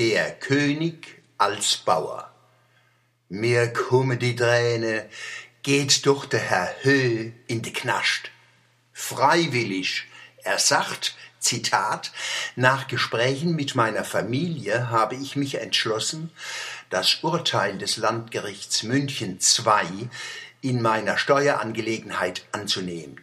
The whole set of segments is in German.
Der König als Bauer. Mir kumme die Träne, geht doch der Herr Höh in de Knast. Freiwillig, er sagt, Zitat, nach Gesprächen mit meiner Familie habe ich mich entschlossen, das Urteil des Landgerichts München II in meiner Steuerangelegenheit anzunehmen.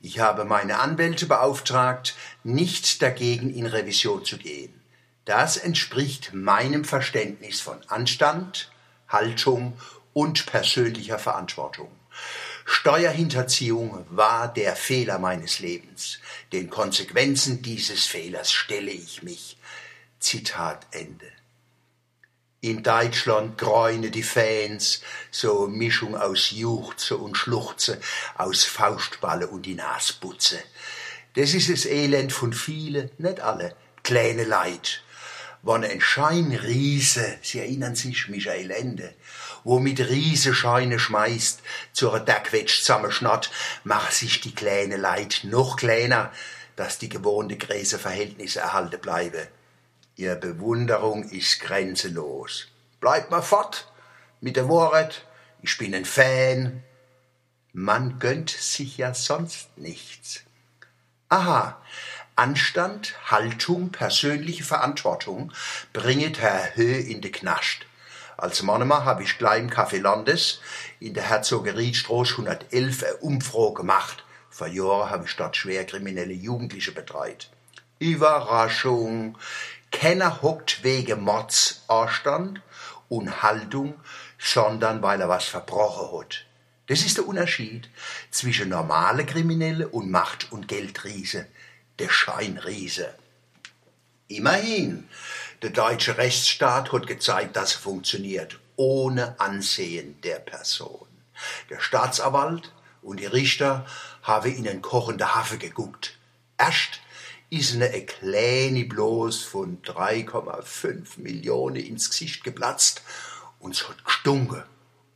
Ich habe meine Anwälte beauftragt, nicht dagegen in Revision zu gehen. Das entspricht meinem Verständnis von Anstand, Haltung und persönlicher Verantwortung. Steuerhinterziehung war der Fehler meines Lebens. Den Konsequenzen dieses Fehlers stelle ich mich. Zitat Ende. In Deutschland gräune die Fans, so Mischung aus Juchze und Schluchze, aus Faustballe und die Nasputze. Das ist das Elend von vielen, nicht alle, kleine Leid. Wann ein Scheinriese, Sie erinnern sich, Michael Ende, wo mit Riese Scheine schmeißt, zur Deckwetsch zusammenschnat, macht sich die kleine Leid noch kleiner, dass die gewohnte Gräseverhältnisse erhalten bleiben. Ihr Bewunderung ist grenzenlos. Bleibt mal fort mit der Wort, ich bin ein Fan. Man gönnt sich ja sonst nichts. Aha, Anstand, Haltung, persönliche Verantwortung bringet Herr Höh in de Knast. Als Mannemann habe ich gleich im Café Landes in der Herzogeriedstraße 111 eine Umfrage gemacht. Vor Jahren habe ich dort schwer kriminelle Jugendliche betreut. Überraschung, keiner hockt wegen Mords Anstand und Haltung, sondern weil er was verbrochen hat. Das ist der Unterschied zwischen normale Kriminelle und Macht- und Geldriese, der Scheinriese. Immerhin, der deutsche Rechtsstaat hat gezeigt, dass er funktioniert, ohne Ansehen der Person. Der Staatsanwalt und die Richter haben in den kochenden Hafe geguckt. Erst ist eine kleine bloß von 3,5 Millionen ins Gesicht geplatzt und es hat gestunken.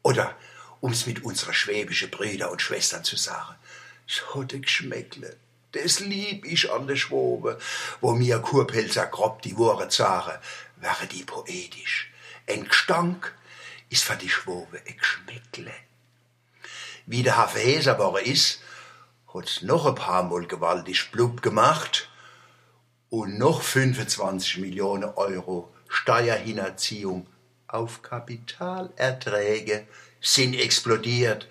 Oder, um's mit unserer schwäbischen Brüder und Schwestern zu sagen, es hat geschmeckle. Das lieb ich an der Schwobe, wo mir Kurpelzer grob die Wore zare, wäre die poetisch. Ein Gestank ist für die Schwobe ein Geschmäckle. Wie der Hafeser ist, hat's noch ein paar Mal gewaltig blub gemacht und noch 25 Millionen Euro Steuerhinterziehung auf Kapitalerträge sind explodiert.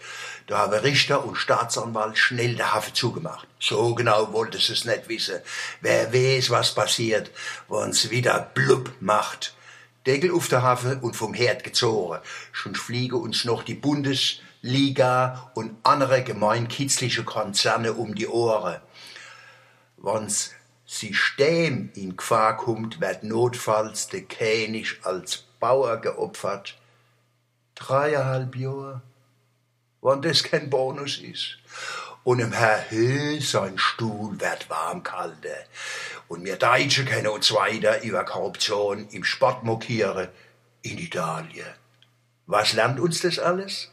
Da haben Richter und Staatsanwalt schnell der Hafe zugemacht. So genau wollte sie es nicht wissen. Wer weiß, was passiert, wenn's wieder blub macht. Deckel auf der Hafe und vom Herd gezogen. Schon fliegen uns noch die Bundesliga und andere gemeinkitzliche Konzerne um die Ohren. Wenn's System in Gefahr kommt, wird notfalls der König als Bauer geopfert. Dreieinhalb Jahre, wenn das kein Bonus ist. Und im Herr Höh sein Stuhl wird warm kalte. Und wir Deutsche können uns weiter über Korruption im Sport mokieren in Italien. Was lernt uns das alles?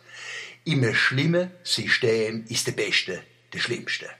Immer schlimme System ist der Beste, der Schlimmste.